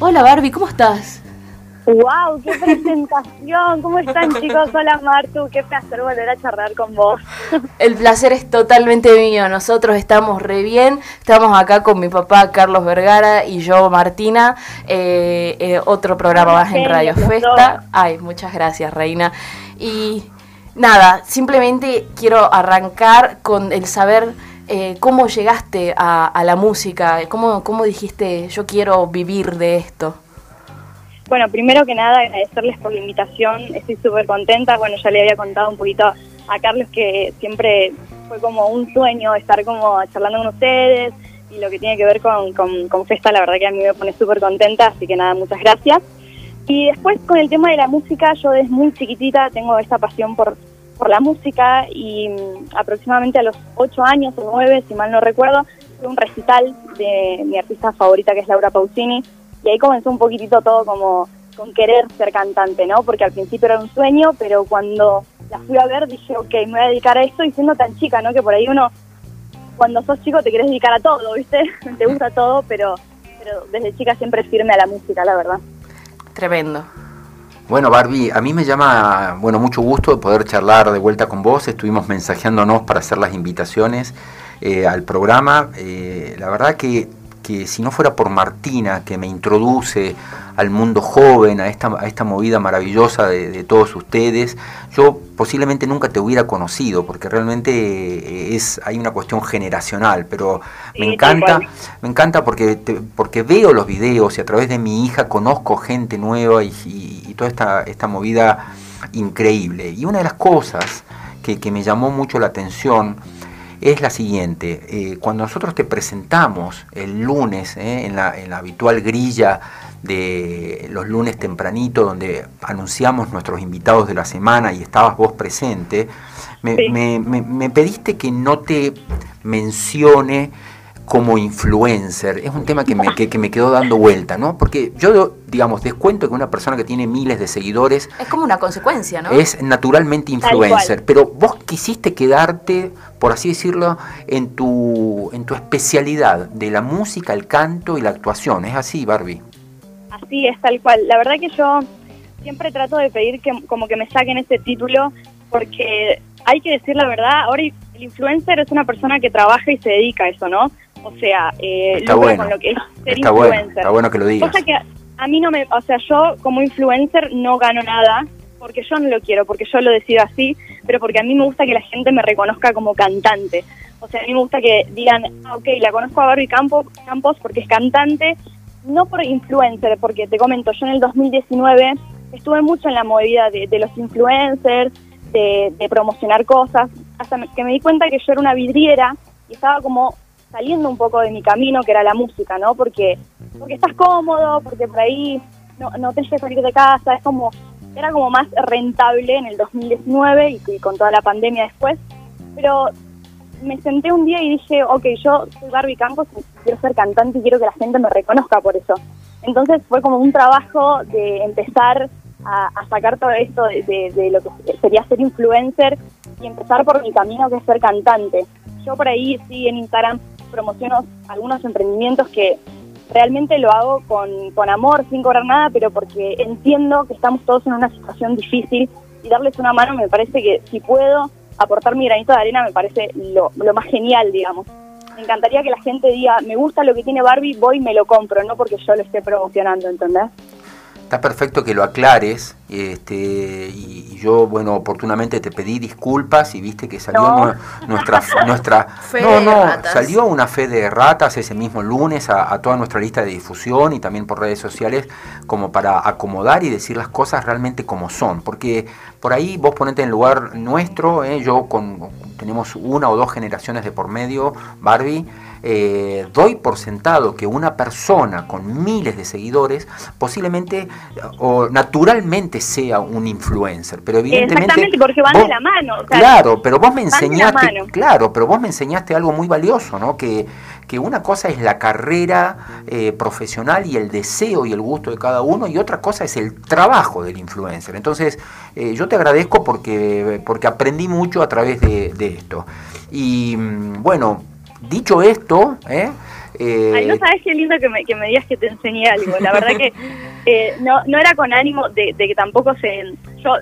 Hola Barbie, ¿cómo estás? ¡Wow! ¡Qué presentación! ¿Cómo están chicos? Hola Martu, qué placer volver a charlar con vos. El placer es totalmente mío. Nosotros estamos re bien. Estamos acá con mi papá Carlos Vergara y yo Martina. Eh, eh, otro programa más en Radio Festa. Ay, muchas gracias, Reina. Y nada, simplemente quiero arrancar con el saber eh, cómo llegaste a, la música. ¿Cómo, ¿Cómo dijiste yo quiero vivir de esto? Bueno, primero que nada agradecerles por la invitación, estoy súper contenta, bueno, ya le había contado un poquito a Carlos que siempre fue como un sueño estar como charlando con ustedes y lo que tiene que ver con, con, Festa, la verdad que a mí me pone súper contenta, así que nada, muchas gracias. Y después con el tema de la música, yo desde muy chiquitita tengo esta pasión por, por la música y mm, aproximadamente a los ocho años o nueve, si mal no recuerdo, fue un recital de mi artista favorita que es Laura Pausini y ahí comenzó un poquitito todo como con querer ser cantante, ¿no? Porque al principio era un sueño, pero cuando la fui a ver dije, ok, me voy a dedicar a esto y siendo tan chica, ¿no? Que por ahí uno, cuando sos chico te querés dedicar a todo, ¿viste? te gusta todo, pero, pero desde chica siempre firme a la música, la verdad. Tremendo. Bueno, Barbie, a mí me llama, bueno, mucho gusto de poder charlar de vuelta con vos. Estuvimos mensajeándonos para hacer las invitaciones eh, al programa. Eh, la verdad que que si no fuera por Martina, que me introduce al mundo joven, a esta, a esta movida maravillosa de, todos ustedes, yo posiblemente nunca te hubiera conocido, porque realmente eh, es, hay una cuestión generacional, pero me encanta, me encanta porque, porque veo los videos y a través de mi hija conozco gente nueva y, toda esta, esta movida increíble. Y una de las cosas que, que me llamó mucho la atención, es la siguiente. Eh, cuando nosotros te presentamos el lunes eh, en, la, habitual grilla de los lunes tempranito, donde anunciamos nuestros invitados de la semana y estabas vos presente, me pediste que no te mencione como influencer, es un tema que me, que, me quedó dando vuelta, ¿no? Porque yo, digamos, descuento que una persona que tiene miles de seguidores... Es como una consecuencia, ¿no? Es naturalmente influencer, pero vos quisiste quedarte, por así decirlo, en tu, en tu especialidad de la música, el canto y la actuación, ¿es así, Barbie? Así es, tal cual. La verdad que yo siempre trato de pedir que como que me saquen ese título porque hay que decir la verdad, ahora el influencer es una persona que trabaja y se dedica a eso, ¿no? O sea, eh, está bueno. con lo que es ser está influencer. Bueno, está bueno que lo digas. Cosa que a mí no me, o sea, yo como influencer no gano nada porque yo no lo quiero, porque yo lo decido así, pero porque a mí me gusta que la gente me reconozca como cantante. O sea, a mí me gusta que digan, ah, ok, la conozco a Barbie Campos, Campos porque es cantante, no por influencer, porque te comento, yo en el 2019 estuve mucho en la movida de, los influencers, de, de, promocionar cosas, hasta que me di cuenta que yo era una vidriera y estaba como saliendo un poco de mi camino, que era la música, ¿no? Porque, porque estás cómodo, porque por ahí no, no tenés que salir de casa, es como, era como más rentable en el 2019 y, con toda la pandemia después, pero me senté un día y dije, ok, yo soy Barbie Campos y quiero ser cantante y quiero que la gente me reconozca por eso. Entonces fue como un trabajo de empezar a, sacar todo esto de, de, lo que sería ser influencer y empezar por mi camino que es ser cantante. Yo por ahí sí en Instagram promociono algunos emprendimientos que realmente lo hago con, con amor, sin cobrar nada, pero porque entiendo que estamos todos en una situación difícil y darles una mano me parece que si puedo aportar mi granito de arena me parece lo, lo más genial, digamos. Me encantaría que la gente diga, me gusta lo que tiene Barbie, voy y me lo compro, no porque yo lo esté promocionando, ¿entendés? Está perfecto que lo aclares, este, y, yo, bueno, oportunamente te pedí disculpas y viste que salió nuestra, nuestra no, no, salió una fe de ratas ese mismo lunes a, toda nuestra lista de difusión y también por redes sociales como para acomodar y decir las cosas realmente como son, porque por ahí vos ponete en lugar nuestro, ¿eh? yo con, tenemos una o dos generaciones de por medio, Barbie, eh, doy por sentado que una persona con miles de seguidores posiblemente o naturalmente sea un influencer, pero evidentemente Exactamente, porque van de la mano. claro, pero vos me enseñaste, claro, pero vos me enseñaste algo muy valioso, ¿no? Que, que una cosa es la carrera eh, profesional y el deseo y el gusto de cada uno y otra cosa es el trabajo del influencer. Entonces, eh, yo te agradezco porque, porque aprendí mucho a través de, de esto. Y mm, bueno, Dicho esto, ¿eh? Eh, Ay, no sabes qué lindo que me, que me digas que te enseñé algo. La verdad que eh, no, no era con ánimo de, de, que tampoco se... Yo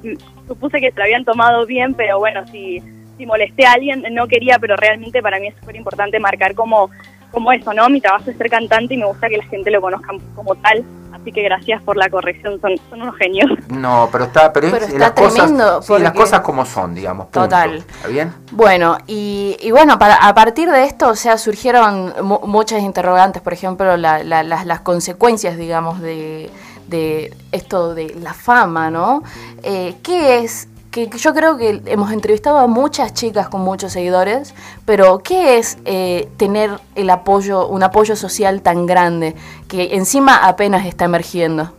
supuse que se lo habían tomado bien, pero bueno, si, si molesté a alguien, no quería, pero realmente para mí es súper importante marcar como, como eso, ¿no? Mi trabajo es ser cantante y me gusta que la gente lo conozca como tal. Así que gracias por la corrección, son, son unos genios. No, pero está, pero, las cosas, las cosas como son, digamos. Total. ¿Está bien? Bueno, y, y bueno, para, a partir de esto, o sea, surgieron muchas interrogantes, por ejemplo, las, las consecuencias, digamos, de, de esto de la fama, ¿no? Eh, ¿Qué es que yo creo que hemos entrevistado a muchas chicas con muchos seguidores, pero ¿qué es eh, tener el apoyo, un apoyo social tan grande que encima apenas está emergiendo?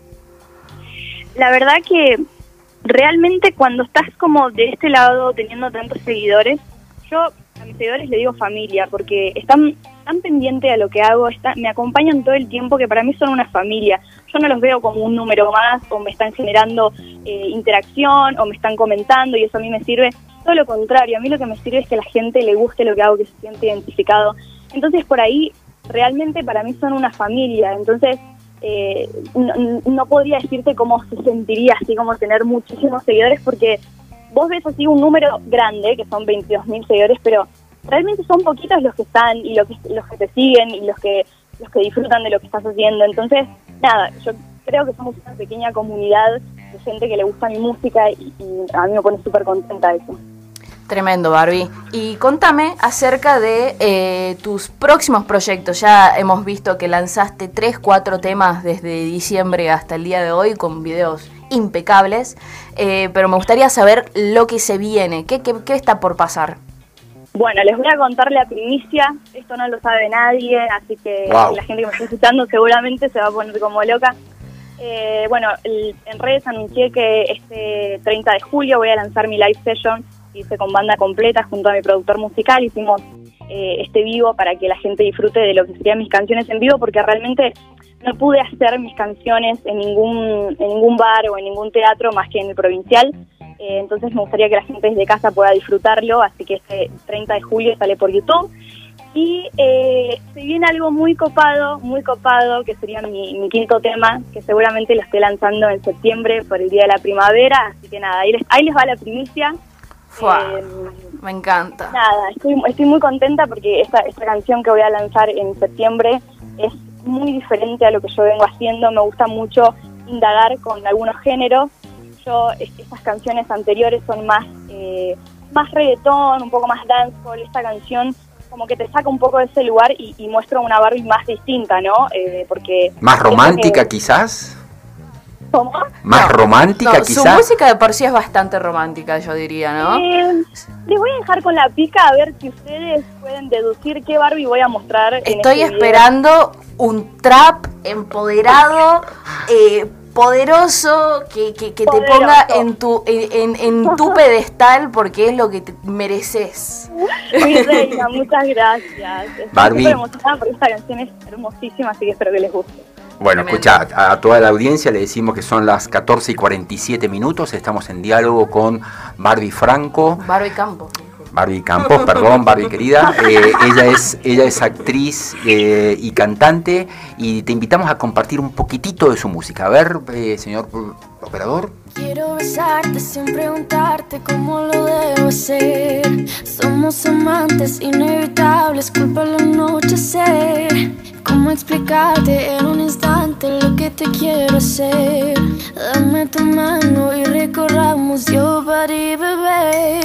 La verdad que realmente cuando estás como de este lado teniendo tantos seguidores, yo mis seguidores le digo familia porque están tan pendientes a lo que hago, me acompañan todo el tiempo que para mí son una familia. Yo no los veo como un número más o me están generando eh, interacción o me están comentando y eso a mí me sirve. Todo lo contrario, a mí lo que me sirve es que la gente le guste lo que hago, que se siente identificado. Entonces por ahí realmente para mí son una familia. Entonces eh, no, no podría decirte cómo se sentiría así como tener muchísimos seguidores porque vos ves así un número grande, que son 22.000 seguidores, pero realmente son poquitos los que están y los que, los que te siguen y los que, los que disfrutan de lo que estás haciendo. Entonces, nada, yo creo que somos una pequeña comunidad de gente que le gusta mi música y, a mí me pone súper contenta eso. Tremendo, Barbie. Y contame acerca de eh, tus próximos proyectos. Ya hemos visto que lanzaste tres, cuatro temas desde diciembre hasta el día de hoy con videos impecables, eh, pero me gustaría saber lo que se viene. ¿Qué, qué, qué está por pasar? Bueno, les voy a contar la primicia, esto no lo sabe nadie, así que la gente que me está escuchando seguramente se va a poner como loca. Eh, bueno, en redes anuncié que este 30 de julio voy a lanzar mi live session, hice con banda completa junto a mi productor musical, hicimos eh, este vivo para que la gente disfrute de lo que serían mis canciones en vivo, porque realmente no pude hacer mis canciones en ningún, en ningún bar o en ningún teatro más que en el provincial. Eh, entonces me gustaría que la gente desde casa pueda disfrutarlo, así que este 30 de julio sale por YouTube. Y eh, se viene algo muy copado, muy copado, que sería mi, quinto tema, que seguramente lo esté lanzando en septiembre por el Día de la Primavera, así que nada, ahí les, ahí les va la primicia. Eh, me encanta. Nada, estoy, estoy muy contenta porque esta, esta canción que voy a lanzar en septiembre es muy diferente a lo que yo vengo haciendo, me gusta mucho indagar con algunos géneros estas canciones anteriores son más, eh, más reggaetón, un poco más dancehall. Esta canción como que te saca un poco de ese lugar y, muestra una Barbie más distinta, ¿no? Eh, porque más romántica quizás. ¿Cómo? Más romántica quizás. Su música de por sí es bastante romántica, yo diría, ¿no? Eh, les voy a dejar con la pica a ver si ustedes pueden deducir qué Barbie voy a mostrar. Estoy este esperando un trap empoderado, eh, poderoso que, que, te ponga en tu en, en, tu pedestal porque es lo que te mereces. Mi reina, muchas gracias. Estoy Estoy emocionada porque esta canción es hermosísima, así que espero que les guste. Bueno, escucha, a, toda la audiencia le decimos que son las 14 y 47 minutos, estamos en diálogo con Barbie Franco. Barbie Campos. Barbie Campos, perdón, Barbie querida. Eh, ella, es, ella es actriz eh, y cantante y te invitamos a compartir un poquitito de su música. A ver, eh, señor operador. Quiero besarte sin preguntarte cómo lo debo hacer. Somos amantes inevitables, culpa el anochecer. ¿Cómo explicarte en un instante lo que te quiero hacer? Dame tu mano y recorramos yo para bebé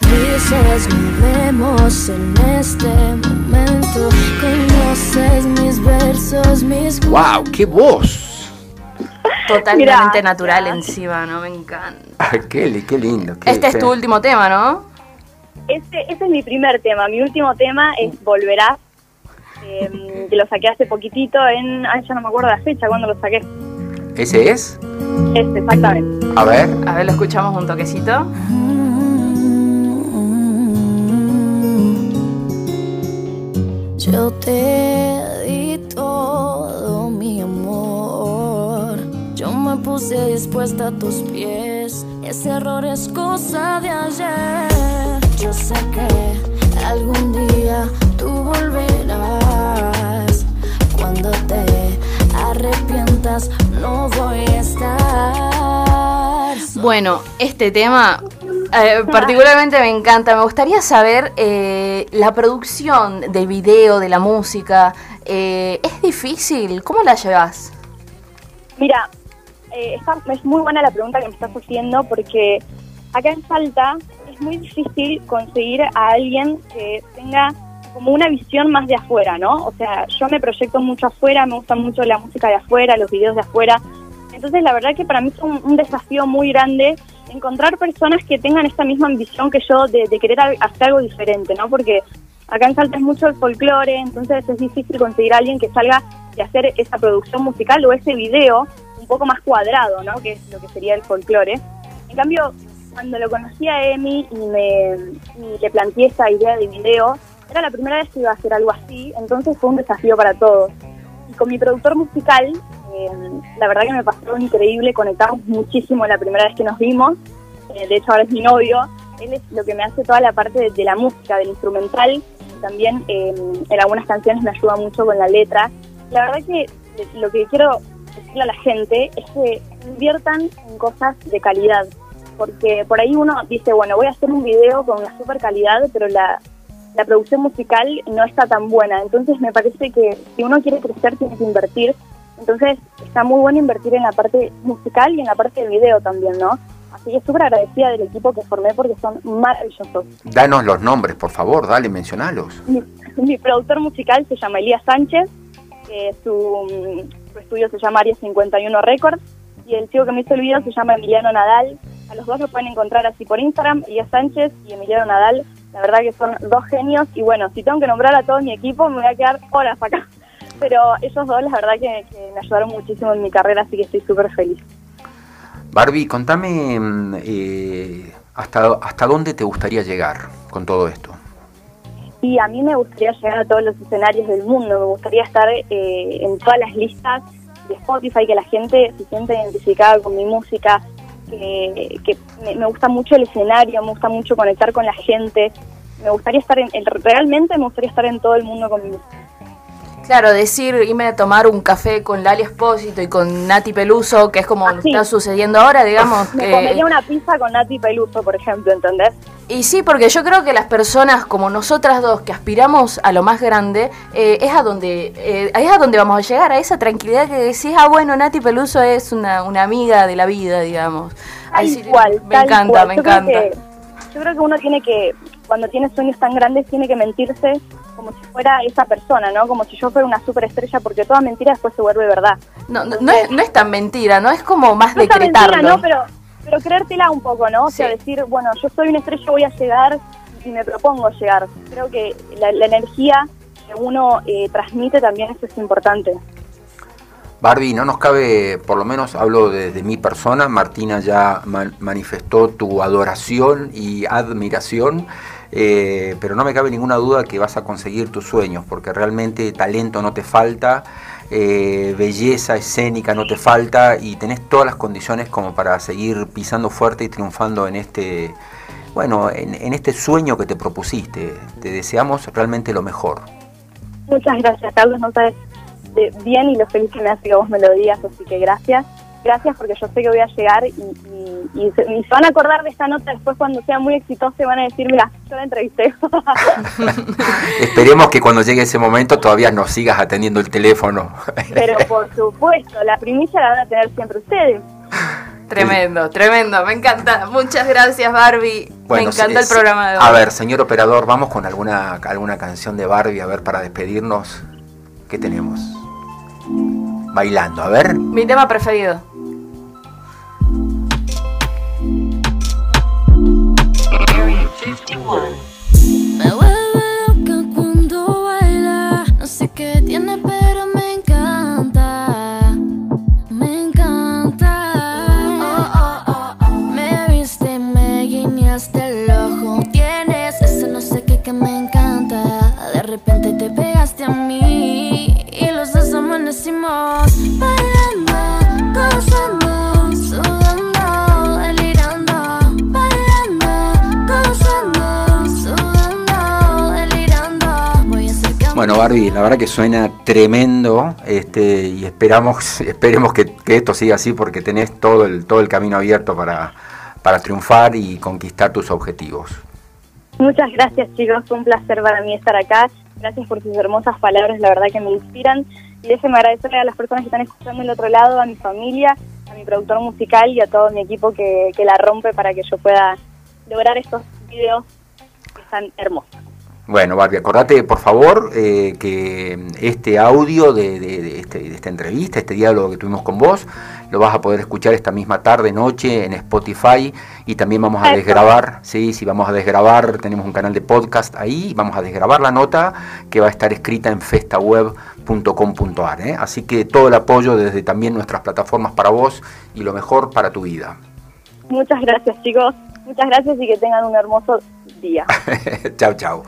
dices vemos en este momento. Conoces mis versos, mis. ¡Wow! ¡Qué voz! Totalmente natural encima, ¿no? Me encanta. Ah, qué, qué lindo. este es tu último tema, ¿no? Este, este es mi primer tema. Mi último tema es Volverás. Em, que lo saqué hace poquitito en. Ay, ya no me acuerdo la fecha cuando lo saqué. ¿Ese es? Este, exactamente. A ver. A ver, lo escuchamos un toquecito. Yo te di todo mi amor. Yo me puse dispuesta a tus pies. Ese error es cosa de ayer. Yo sé que algún día tú volverás. estás, no voy a estar. Bueno, este tema eh, particularmente me encanta. Me gustaría saber eh, la producción del video, de la música. Eh, ¿Es difícil? ¿Cómo la llevas? Mira, es muy buena la pregunta que me estás haciendo porque acá en Salta es muy difícil conseguir a alguien que tenga como una visión más de afuera, ¿no? O sea, yo me proyecto mucho afuera, me gusta mucho la música de afuera, los videos de afuera. Entonces, la verdad que para mí es un, desafío muy grande encontrar personas que tengan esta misma ambición que yo de, querer hacer algo diferente, ¿no? Porque acá en Salta es mucho el folclore, entonces es difícil conseguir a alguien que salga de hacer esa producción musical o ese video un poco más cuadrado, ¿no? Que es lo que sería el folclore. En cambio, cuando lo conocí a Emi y, me, y le planteé esa idea de video, era la primera vez que iba a hacer algo así, entonces fue un desafío para todos. Y con mi productor musical, eh, la verdad que me pasó increíble, conectamos muchísimo la primera vez que nos vimos, eh, de hecho ahora es mi novio, él es lo que me hace toda la parte de, la música, del instrumental, también eh, en algunas canciones me ayuda mucho con la letra. La verdad que lo que quiero decirle a la gente es que inviertan en cosas de calidad, porque por ahí uno dice, bueno, voy a hacer un video con una super calidad, pero la, la producción musical no está tan buena. Entonces me parece que si uno quiere crecer tiene que invertir. Entonces está muy bueno invertir en la parte musical y en la parte del video también, ¿no? Así que súper agradecida del equipo que formé porque son maravillosos. Danos los nombres, por favor, dale, mencionalos. Mi, productor musical se llama Elías Sánchez, su, su estudio se llama Aria 51 Records y el chico que me hizo el video se llama Emiliano Nadal. A los dos lo pueden encontrar así por Instagram, Elías Sánchez y Emiliano Nadal. La verdad que son dos genios y bueno, si tengo que nombrar a todo mi equipo me voy a quedar horas acá. Pero ellos dos, la verdad que, me ayudaron muchísimo en mi carrera, así que estoy súper feliz. Barbie, contame mm, eh, hasta, hasta dónde te gustaría llegar con todo esto. Y a mí me gustaría llegar a todos los escenarios del mundo, me gustaría estar eh, en todas las listas de Spotify, que la gente se siente identificada con mi música, que, me, gusta mucho el escenario, me gusta mucho conectar con la gente, me gustaría estar en, realmente me gustaría estar en todo el mundo con mi música. Claro, decir, irme a tomar un café con Lali Espósito y con Nati Peluso, que es como ah, está sucediendo ahora, digamos. Me comería una pizza con Nati Peluso, por ejemplo, ¿entendés? Y sí, porque yo creo que las personas como nosotras dos que aspiramos a lo más grande, eh, es a donde eh, es a donde vamos a llegar, a esa tranquilidad que decís, ah, bueno, Nati Peluso es una, una amiga de la vida, digamos. igual, me encanta, me encanta. yo creo que uno tiene que, cuando tiene sueños tan grandes, tiene que mentirse como si fuera esa persona, ¿no? Como si yo fuera una superestrella, porque toda mentira después se vuelve verdad. No, no, no, es, no es tan mentira, ¿no? Es como más no decretarlo. Mentira, ¿no? Pero, pero creértela un poco, ¿no? O sea, decir, bueno, yo soy una estrella, voy a llegar y me propongo llegar. Creo que la, energía que uno eh, transmite también eso es importante. Barbie, no nos cabe, por lo menos hablo desde mi persona, Martina ya manifestó tu adoración y admiración eh, pero no me cabe ninguna duda que vas a conseguir tus sueños, porque realmente talento no te falta, eh, belleza escénica no te falta y tenés todas las condiciones como para seguir pisando fuerte y triunfando en este, bueno, en, este sueño que te propusiste. Te deseamos realmente lo mejor. Muchas gracias, Carlos. No sabes bien y lo feliz que me hace que vos me lo digas, así que gracias gracias porque yo sé que voy a llegar y, se, van a acordar de esta nota después cuando sea muy exitosa y van a decir, mira, yo la entrevisté. Esperemos que cuando llegue ese momento todavía nos sigas atendiendo el teléfono. Pero por supuesto, la primicia la van a tener siempre ustedes. Tremendo, tremendo, me encanta. Muchas gracias Barbie. me encanta el programa de hoy. A ver, señor operador, vamos con alguna, alguna canción de Barbie, a ver, para despedirnos. ¿Qué tenemos? Bailando, a ver. Mi tema preferido. Me vuelve loca cuando baila. No sé qué tiene, pero me encanta. Barbie, la verdad que suena tremendo este, y esperamos, esperemos que, esto siga así porque tenés todo el, todo el camino abierto para, para triunfar y conquistar tus objetivos. Muchas gracias chicos, un placer para mí estar acá. Gracias por sus hermosas palabras, la verdad que me inspiran. Y déjenme agradecerle a las personas que están escuchando el otro lado, a mi familia, a mi productor musical y a todo mi equipo que, que la rompe para que yo pueda lograr estos videos que están hermosos. Bueno, Barbie, acordate por favor eh, que este audio de, este, de, esta entrevista, este diálogo que tuvimos con vos, lo vas a poder escuchar esta misma tarde, noche en Spotify y también vamos a desgrabar, sí, sí, vamos a desgrabar, tenemos un canal de podcast ahí, vamos a desgrabar la nota que va a estar escrita en festaweb.com.ar. ¿eh? Así que todo el apoyo desde también nuestras plataformas para vos y lo mejor para tu vida. Muchas gracias chicos, muchas gracias y que tengan un hermoso día. chao, chao.